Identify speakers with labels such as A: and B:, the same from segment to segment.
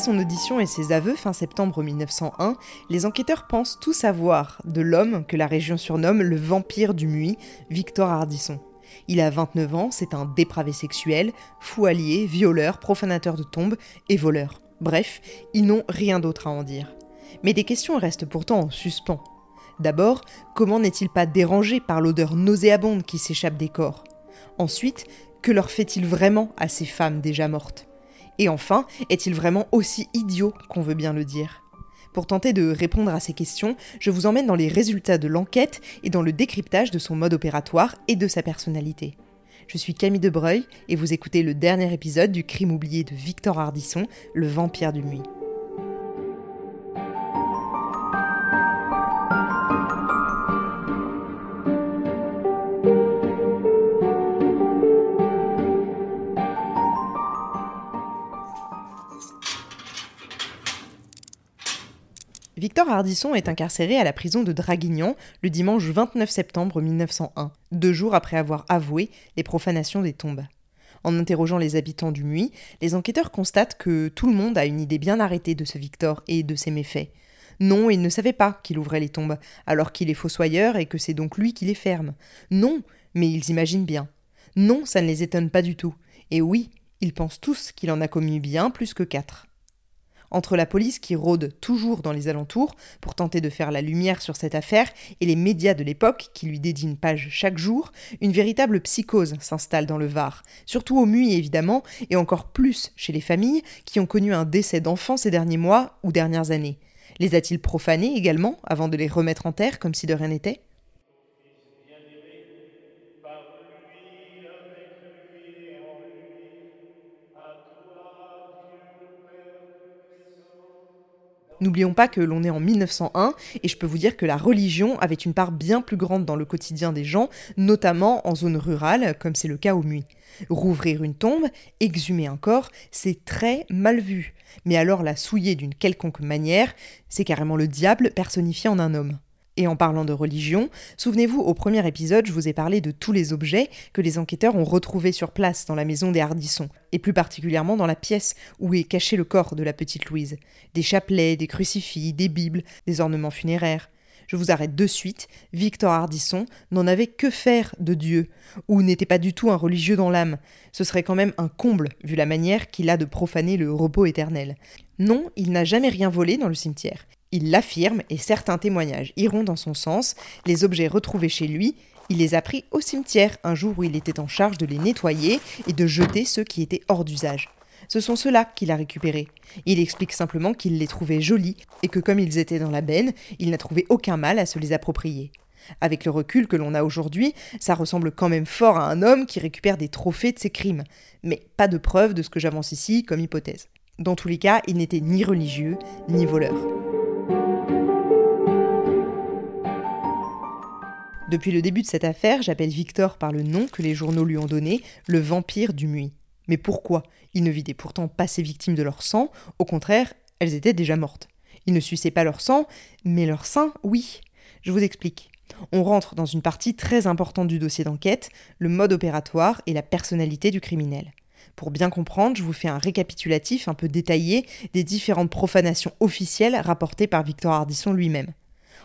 A: son audition et ses aveux fin septembre 1901, les enquêteurs pensent tout savoir de l'homme que la région surnomme le vampire du Muy, Victor Hardisson. Il a 29 ans, c'est un dépravé sexuel, fou allié, violeur, profanateur de tombes et voleur. Bref, ils n'ont rien d'autre à en dire. Mais des questions restent pourtant en suspens. D'abord, comment n'est-il pas dérangé par l'odeur nauséabonde qui s'échappe des corps? Ensuite, que leur fait-il vraiment à ces femmes déjà mortes? Et enfin, est-il vraiment aussi idiot qu'on veut bien le dire? Pour tenter de répondre à ces questions, je vous emmène dans les résultats de l'enquête et dans le décryptage de son mode opératoire et de sa personnalité. Je suis Camille Debreuil et vous écoutez le dernier épisode du crime oublié de Victor Hardisson, le vampire du Muy. Victor Hardisson est incarcéré à la prison de Draguignan le dimanche 29 septembre 1901, deux jours après avoir avoué les profanations des tombes. En interrogeant les habitants du Muy, les enquêteurs constatent que tout le monde a une idée bien arrêtée de ce Victor et de ses méfaits. Non, ils ne savaient pas qu'il ouvrait les tombes, alors qu'il est fossoyeur et que c'est donc lui qui les ferme. Non, mais ils imaginent bien. Non, ça ne les étonne pas du tout. Et oui, ils pensent tous qu'il en a commis bien plus que quatre entre la police qui rôde toujours dans les alentours pour tenter de faire la lumière sur cette affaire et les médias de l'époque qui lui dédient une page chaque jour, une véritable psychose s'installe dans le Var, surtout au MUI évidemment, et encore plus chez les familles qui ont connu un décès d'enfants ces derniers mois ou dernières années. Les a-t-il profanés également avant de les remettre en terre comme si de rien n'était? N'oublions pas que l'on est en 1901 et je peux vous dire que la religion avait une part bien plus grande dans le quotidien des gens, notamment en zone rurale, comme c'est le cas au Muy. Rouvrir une tombe, exhumer un corps, c'est très mal vu. Mais alors la souiller d'une quelconque manière, c'est carrément le diable personnifié en un homme. Et en parlant de religion, souvenez-vous, au premier épisode, je vous ai parlé de tous les objets que les enquêteurs ont retrouvés sur place dans la maison des Hardisson, et plus particulièrement dans la pièce où est caché le corps de la petite Louise. Des chapelets, des crucifix, des bibles, des ornements funéraires. Je vous arrête de suite, Victor Hardisson n'en avait que faire de Dieu, ou n'était pas du tout un religieux dans l'âme. Ce serait quand même un comble, vu la manière qu'il a de profaner le repos éternel. Non, il n'a jamais rien volé dans le cimetière. Il l'affirme et certains témoignages iront dans son sens. Les objets retrouvés chez lui, il les a pris au cimetière un jour où il était en charge de les nettoyer et de jeter ceux qui étaient hors d'usage. Ce sont ceux-là qu'il a récupérés. Il explique simplement qu'il les trouvait jolis et que comme ils étaient dans la benne, il n'a trouvé aucun mal à se les approprier. Avec le recul que l'on a aujourd'hui, ça ressemble quand même fort à un homme qui récupère des trophées de ses crimes. Mais pas de preuve de ce que j'avance ici comme hypothèse. Dans tous les cas, il n'était ni religieux, ni voleur. Depuis le début de cette affaire, j'appelle Victor par le nom que les journaux lui ont donné, le vampire du Muy. Mais pourquoi? Il ne vidait pourtant pas ses victimes de leur sang, au contraire, elles étaient déjà mortes. Il ne suçait pas leur sang, mais leur sein, oui. Je vous explique. On rentre dans une partie très importante du dossier d'enquête, le mode opératoire et la personnalité du criminel. Pour bien comprendre, je vous fais un récapitulatif un peu détaillé des différentes profanations officielles rapportées par Victor Hardisson lui-même.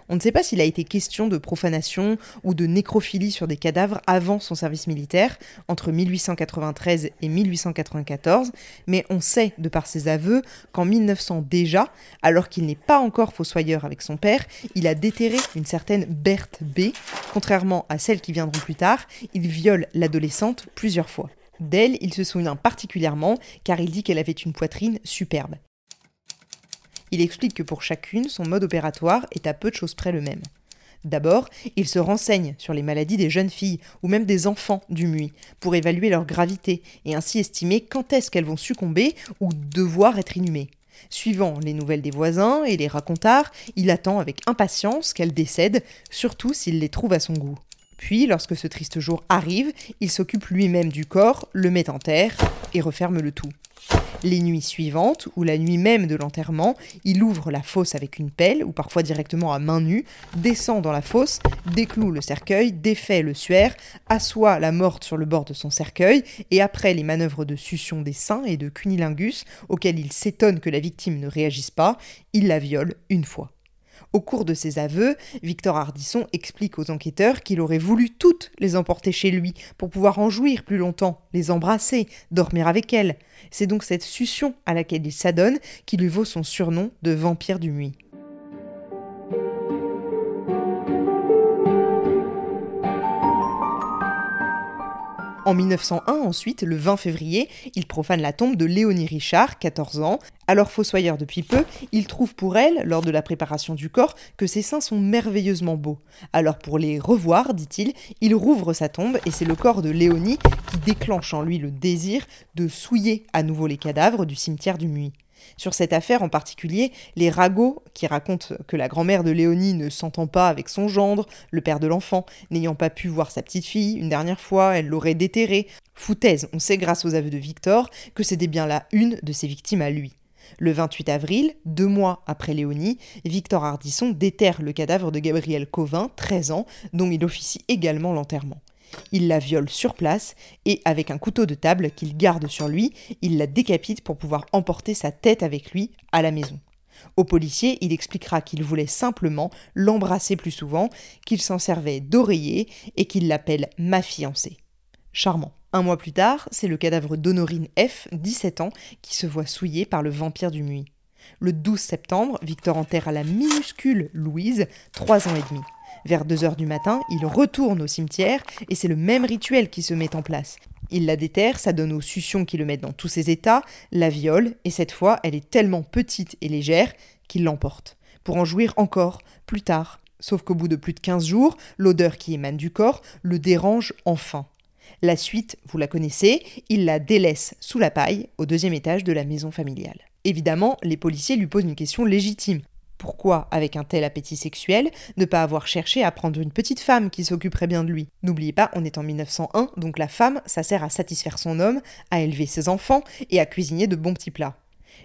A: On ne sait pas s'il a été question de profanation ou de nécrophilie sur des cadavres avant son service militaire, entre 1893 et 1894, mais on sait, de par ses aveux, qu'en 1900 déjà, alors qu'il n'est pas encore fossoyeur avec son père, il a déterré une certaine Berthe B. Contrairement à celles qui viendront plus tard, il viole l'adolescente plusieurs fois. D'elle, il se souvient particulièrement car il dit qu'elle avait une poitrine superbe. Il explique que pour chacune, son mode opératoire est à peu de choses près le même. D'abord, il se renseigne sur les maladies des jeunes filles ou même des enfants du MUI pour évaluer leur gravité et ainsi estimer quand est-ce qu'elles vont succomber ou devoir être inhumées. Suivant les nouvelles des voisins et les racontards, il attend avec impatience qu'elles décèdent, surtout s'il les trouve à son goût. Puis, lorsque ce triste jour arrive, il s'occupe lui-même du corps, le met en terre et referme le tout. Les nuits suivantes, ou la nuit même de l'enterrement, il ouvre la fosse avec une pelle, ou parfois directement à main nue, descend dans la fosse, décloue le cercueil, défait le suaire, assoit la morte sur le bord de son cercueil, et après les manœuvres de succion des seins et de cunilingus, auxquelles il s'étonne que la victime ne réagisse pas, il la viole une fois. Au cours de ses aveux, Victor Hardisson explique aux enquêteurs qu'il aurait voulu toutes les emporter chez lui pour pouvoir en jouir plus longtemps, les embrasser, dormir avec elles. C'est donc cette succion à laquelle il s'adonne qui lui vaut son surnom de vampire du Muy. En 1901, ensuite, le 20 février, il profane la tombe de Léonie Richard, 14 ans. Alors fossoyeur depuis peu, il trouve pour elle, lors de la préparation du corps, que ses seins sont merveilleusement beaux. Alors pour les revoir, dit-il, il rouvre sa tombe et c'est le corps de Léonie qui déclenche en lui le désir de souiller à nouveau les cadavres du cimetière du Muy. Sur cette affaire en particulier, les ragots qui racontent que la grand-mère de Léonie ne s'entend pas avec son gendre, le père de l'enfant, n'ayant pas pu voir sa petite fille une dernière fois, elle l'aurait déterrée. Foutaise, on sait grâce aux aveux de Victor que c'était bien là une de ses victimes à lui. Le 28 avril, deux mois après Léonie, Victor Hardisson déterre le cadavre de Gabriel Covin, 13 ans, dont il officie également l'enterrement. Il la viole sur place et, avec un couteau de table qu'il garde sur lui, il la décapite pour pouvoir emporter sa tête avec lui à la maison. Au policier, il expliquera qu'il voulait simplement l'embrasser plus souvent, qu'il s'en servait d'oreiller et qu'il l'appelle ma fiancée. Charmant. Un mois plus tard, c'est le cadavre d'Honorine F, 17 ans, qui se voit souillé par le vampire du Muy. Le 12 septembre, Victor enterre à la minuscule Louise, 3 ans et demi. Vers 2 heures du matin, il retourne au cimetière et c'est le même rituel qui se met en place. Il la déterre, ça donne aux succions qui le mettent dans tous ses états, la viole, et cette fois, elle est tellement petite et légère qu'il l'emporte. Pour en jouir encore, plus tard. Sauf qu'au bout de plus de 15 jours, l'odeur qui émane du corps le dérange enfin. La suite, vous la connaissez, il la délaisse sous la paille au deuxième étage de la maison familiale. Évidemment, les policiers lui posent une question légitime. Pourquoi, avec un tel appétit sexuel, ne pas avoir cherché à prendre une petite femme qui s'occuperait bien de lui? N'oubliez pas, on est en 1901, donc la femme, ça sert à satisfaire son homme, à élever ses enfants et à cuisiner de bons petits plats.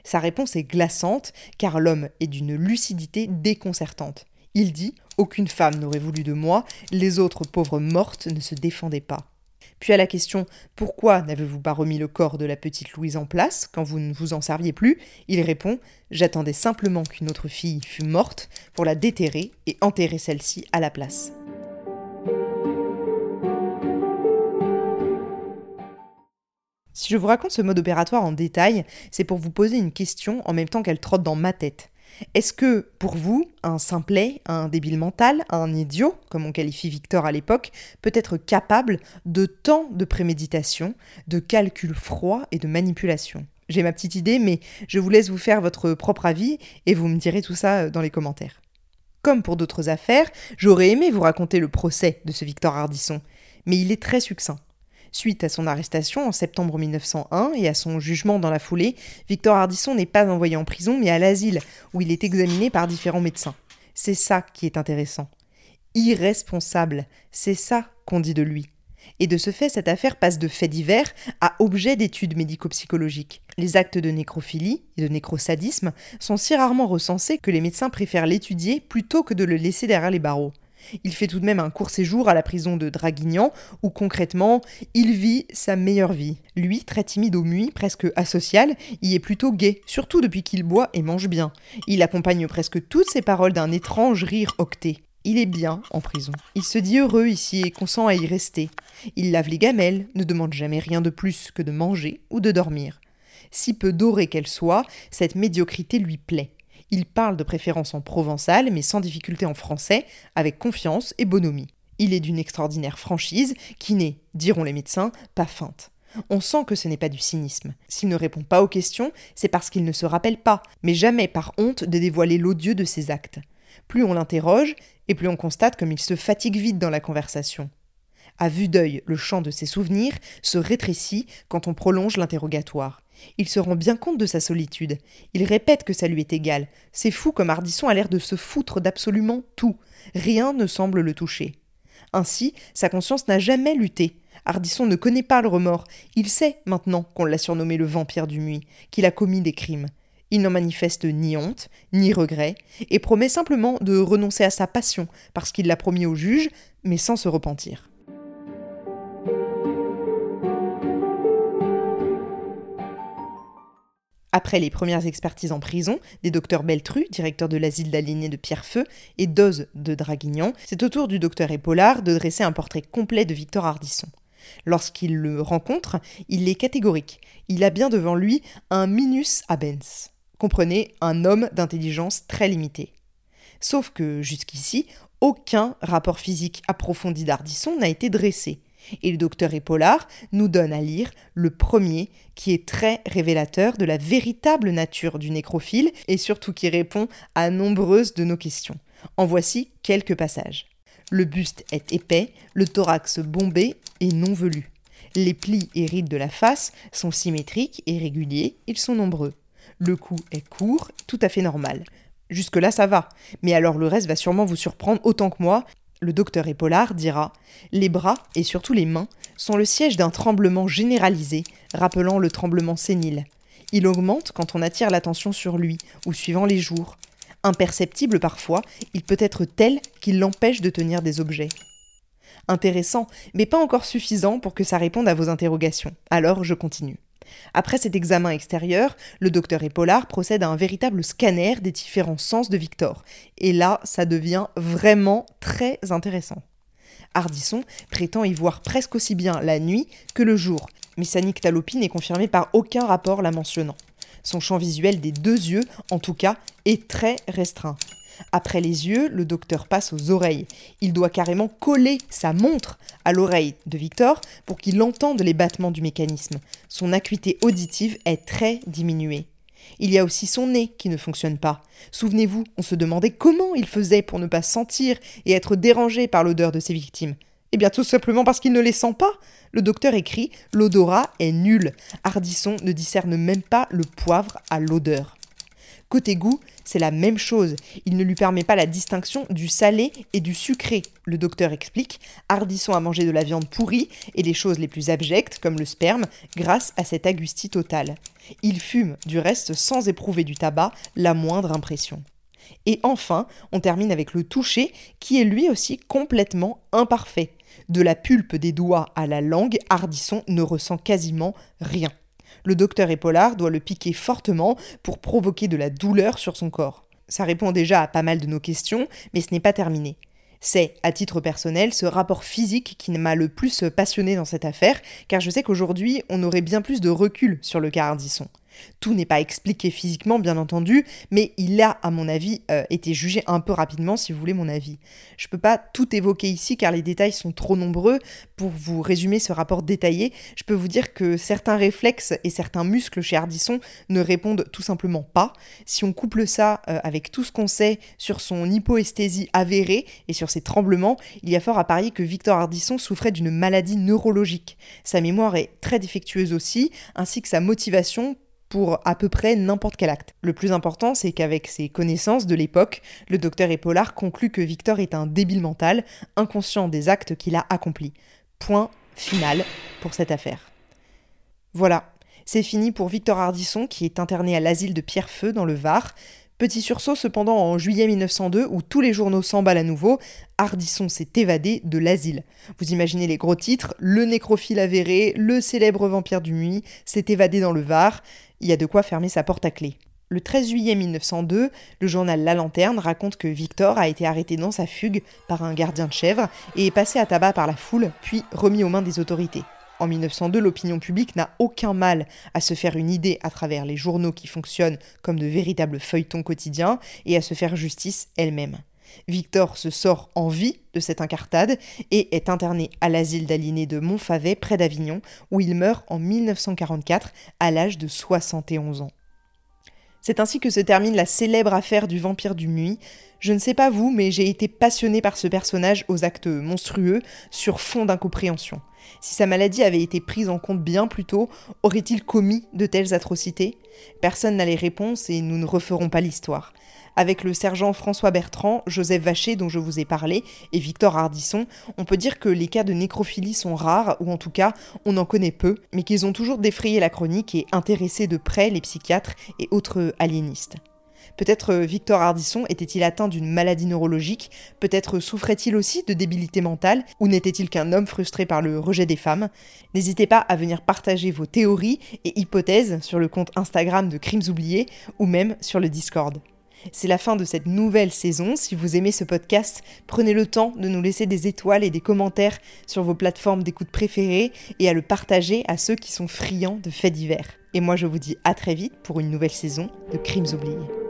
A: Sa réponse est glaçante, car l'homme est d'une lucidité déconcertante. Il dit Aucune femme n'aurait voulu de moi, les autres pauvres mortes ne se défendaient pas. Puis à la question Pourquoi n'avez-vous pas remis le corps de la petite Louise en place quand vous ne vous en serviez plus? Il répond J'attendais simplement qu'une autre fille fût morte pour la déterrer et enterrer celle-ci à la place. Si je vous raconte ce mode opératoire en détail, c'est pour vous poser une question en même temps qu'elle trotte dans ma tête. Est-ce que, pour vous, un simplet, un débile mental, un idiot, comme on qualifie Victor à l'époque, peut être capable de tant de préméditation, de calcul froid et de manipulation? J'ai ma petite idée, mais je vous laisse vous faire votre propre avis et vous me direz tout ça dans les commentaires. Comme pour d'autres affaires, j'aurais aimé vous raconter le procès de ce Victor Hardisson, mais il est très succinct. Suite à son arrestation en septembre 1901 et à son jugement dans la foulée, Victor Hardisson n'est pas envoyé en prison mais à l'asile, où il est examiné par différents médecins. C'est ça qui est intéressant. Irresponsable, c'est ça qu'on dit de lui. Et de ce fait, cette affaire passe de fait divers à objet d'études médico-psychologiques. Les actes de nécrophilie et de nécrosadisme sont si rarement recensés que les médecins préfèrent l'étudier plutôt que de le laisser derrière les barreaux. Il fait tout de même un court séjour à la prison de Draguignan, où concrètement, il vit sa meilleure vie. Lui, très timide au muit, presque asocial, y est plutôt gai, surtout depuis qu'il boit et mange bien. Il accompagne presque toutes ses paroles d'un étrange rire octé. Il est bien en prison. Il se dit heureux ici et consent à y rester. Il lave les gamelles, ne demande jamais rien de plus que de manger ou de dormir. Si peu dorée qu'elle soit, cette médiocrité lui plaît. Il parle de préférence en provençal, mais sans difficulté en français, avec confiance et bonhomie. Il est d'une extraordinaire franchise, qui n'est, diront les médecins, pas feinte. On sent que ce n'est pas du cynisme. S'il ne répond pas aux questions, c'est parce qu'il ne se rappelle pas, mais jamais par honte de dévoiler l'odieux de ses actes. Plus on l'interroge, et plus on constate comme il se fatigue vite dans la conversation. À vue d'œil, le champ de ses souvenirs se rétrécit quand on prolonge l'interrogatoire. Il se rend bien compte de sa solitude. Il répète que ça lui est égal. C'est fou comme Ardisson a l'air de se foutre d'absolument tout. Rien ne semble le toucher. Ainsi, sa conscience n'a jamais lutté, Ardisson ne connaît pas le remords. Il sait maintenant qu'on l'a surnommé le vampire du Muy, qu'il a commis des crimes. Il n'en manifeste ni honte, ni regret, et promet simplement de renoncer à sa passion parce qu'il l'a promis au juge, mais sans se repentir. Après les premières expertises en prison des docteurs Beltru, directeur de l'asile d'aliénés de Pierrefeu, et Doze de Draguignan, c'est au tour du docteur Épaulard de dresser un portrait complet de Victor Ardisson. Lorsqu'il le rencontre, il est catégorique. Il a bien devant lui un minus abens. Comprenez, un homme d'intelligence très limitée. Sauf que jusqu'ici, aucun rapport physique approfondi d'Ardisson n'a été dressé. Et le docteur Épaulard nous donne à lire le premier qui est très révélateur de la véritable nature du nécrophile et surtout qui répond à nombreuses de nos questions. En voici quelques passages. Le buste est épais, le thorax bombé et non velu. Les plis et rides de la face sont symétriques et réguliers, ils sont nombreux. Le cou est court, tout à fait normal. Jusque-là, ça va. Mais alors le reste va sûrement vous surprendre autant que moi, le docteur Épaulard dira Les bras, et surtout les mains, sont le siège d'un tremblement généralisé, rappelant le tremblement sénile. Il augmente quand on attire l'attention sur lui, ou suivant les jours. Imperceptible parfois, il peut être tel qu'il l'empêche de tenir des objets. Intéressant, mais pas encore suffisant pour que ça réponde à vos interrogations. Alors je continue. Après cet examen extérieur, le docteur Épaulard procède à un véritable scanner des différents sens de Victor. Et là, ça devient vraiment très intéressant. Ardisson prétend y voir presque aussi bien la nuit que le jour, mais sa nyctalopie n'est confirmée par aucun rapport la mentionnant. Son champ visuel des deux yeux, en tout cas, est très restreint. Après les yeux, le docteur passe aux oreilles. Il doit carrément coller sa montre à l'oreille de Victor pour qu'il entende les battements du mécanisme. Son acuité auditive est très diminuée. Il y a aussi son nez qui ne fonctionne pas. Souvenez-vous, on se demandait comment il faisait pour ne pas sentir et être dérangé par l'odeur de ses victimes. Eh bien tout simplement parce qu'il ne les sent pas. Le docteur écrit L'odorat est nul. Hardisson ne discerne même pas le poivre à l'odeur. Côté goût, c'est la même chose. Il ne lui permet pas la distinction du salé et du sucré. Le docteur explique Hardisson a mangé de la viande pourrie et les choses les plus abjectes, comme le sperme, grâce à cette agustie totale. Il fume, du reste, sans éprouver du tabac la moindre impression. Et enfin, on termine avec le toucher, qui est lui aussi complètement imparfait. De la pulpe des doigts à la langue, Hardisson ne ressent quasiment rien. Le docteur Épaulard doit le piquer fortement pour provoquer de la douleur sur son corps. Ça répond déjà à pas mal de nos questions, mais ce n'est pas terminé. C'est, à titre personnel, ce rapport physique qui m'a le plus passionné dans cette affaire, car je sais qu'aujourd'hui, on aurait bien plus de recul sur le cas Ardisson. Tout n'est pas expliqué physiquement, bien entendu, mais il a, à mon avis, euh, été jugé un peu rapidement, si vous voulez mon avis. Je ne peux pas tout évoquer ici, car les détails sont trop nombreux. Pour vous résumer ce rapport détaillé, je peux vous dire que certains réflexes et certains muscles chez Ardisson ne répondent tout simplement pas. Si on couple ça euh, avec tout ce qu'on sait sur son hypoesthésie avérée et sur ses tremblements, il y a fort à parier que Victor Ardisson souffrait d'une maladie neurologique. Sa mémoire est très défectueuse aussi, ainsi que sa motivation pour à peu près n'importe quel acte. Le plus important, c'est qu'avec ses connaissances de l'époque, le docteur Épaulard conclut que Victor est un débile mental, inconscient des actes qu'il a accomplis. Point final pour cette affaire. Voilà, c'est fini pour Victor Ardisson qui est interné à l'asile de Pierrefeu dans le Var. Petit sursaut cependant en juillet 1902 où tous les journaux s'emballent à nouveau, Ardisson s'est évadé de l'asile. Vous imaginez les gros titres, le nécrophile avéré, le célèbre vampire du Muy s'est évadé dans le Var, il y a de quoi fermer sa porte à clé. Le 13 juillet 1902, le journal La Lanterne raconte que Victor a été arrêté dans sa fugue par un gardien de chèvre et est passé à tabac par la foule, puis remis aux mains des autorités. En 1902, l'opinion publique n'a aucun mal à se faire une idée à travers les journaux qui fonctionnent comme de véritables feuilletons quotidiens et à se faire justice elle-même. Victor se sort en vie de cette incartade et est interné à l'asile d'aliénés de Montfavet près d'Avignon où il meurt en 1944 à l'âge de 71 ans. C'est ainsi que se termine la célèbre affaire du vampire du Muy. Je ne sais pas vous, mais j'ai été passionné par ce personnage aux actes monstrueux sur fond d'incompréhension. Si sa maladie avait été prise en compte bien plus tôt, aurait-il commis de telles atrocités? Personne n'a les réponses et nous ne referons pas l'histoire. Avec le sergent François Bertrand, Joseph Vacher dont je vous ai parlé et Victor Hardisson, on peut dire que les cas de nécrophilie sont rares, ou en tout cas on en connaît peu, mais qu'ils ont toujours défrayé la chronique et intéressé de près les psychiatres et autres aliénistes. Peut-être euh, Victor Hardisson était-il atteint d'une maladie neurologique, peut-être souffrait-il aussi de débilité mentale, ou n'était-il qu'un homme frustré par le rejet des femmes? N'hésitez pas à venir partager vos théories et hypothèses sur le compte Instagram de Crimes oubliés ou même sur le Discord. C'est la fin de cette nouvelle saison. Si vous aimez ce podcast, prenez le temps de nous laisser des étoiles et des commentaires sur vos plateformes d'écoute préférées et à le partager à ceux qui sont friands de faits divers. Et moi je vous dis à très vite pour une nouvelle saison de Crimes oubliés.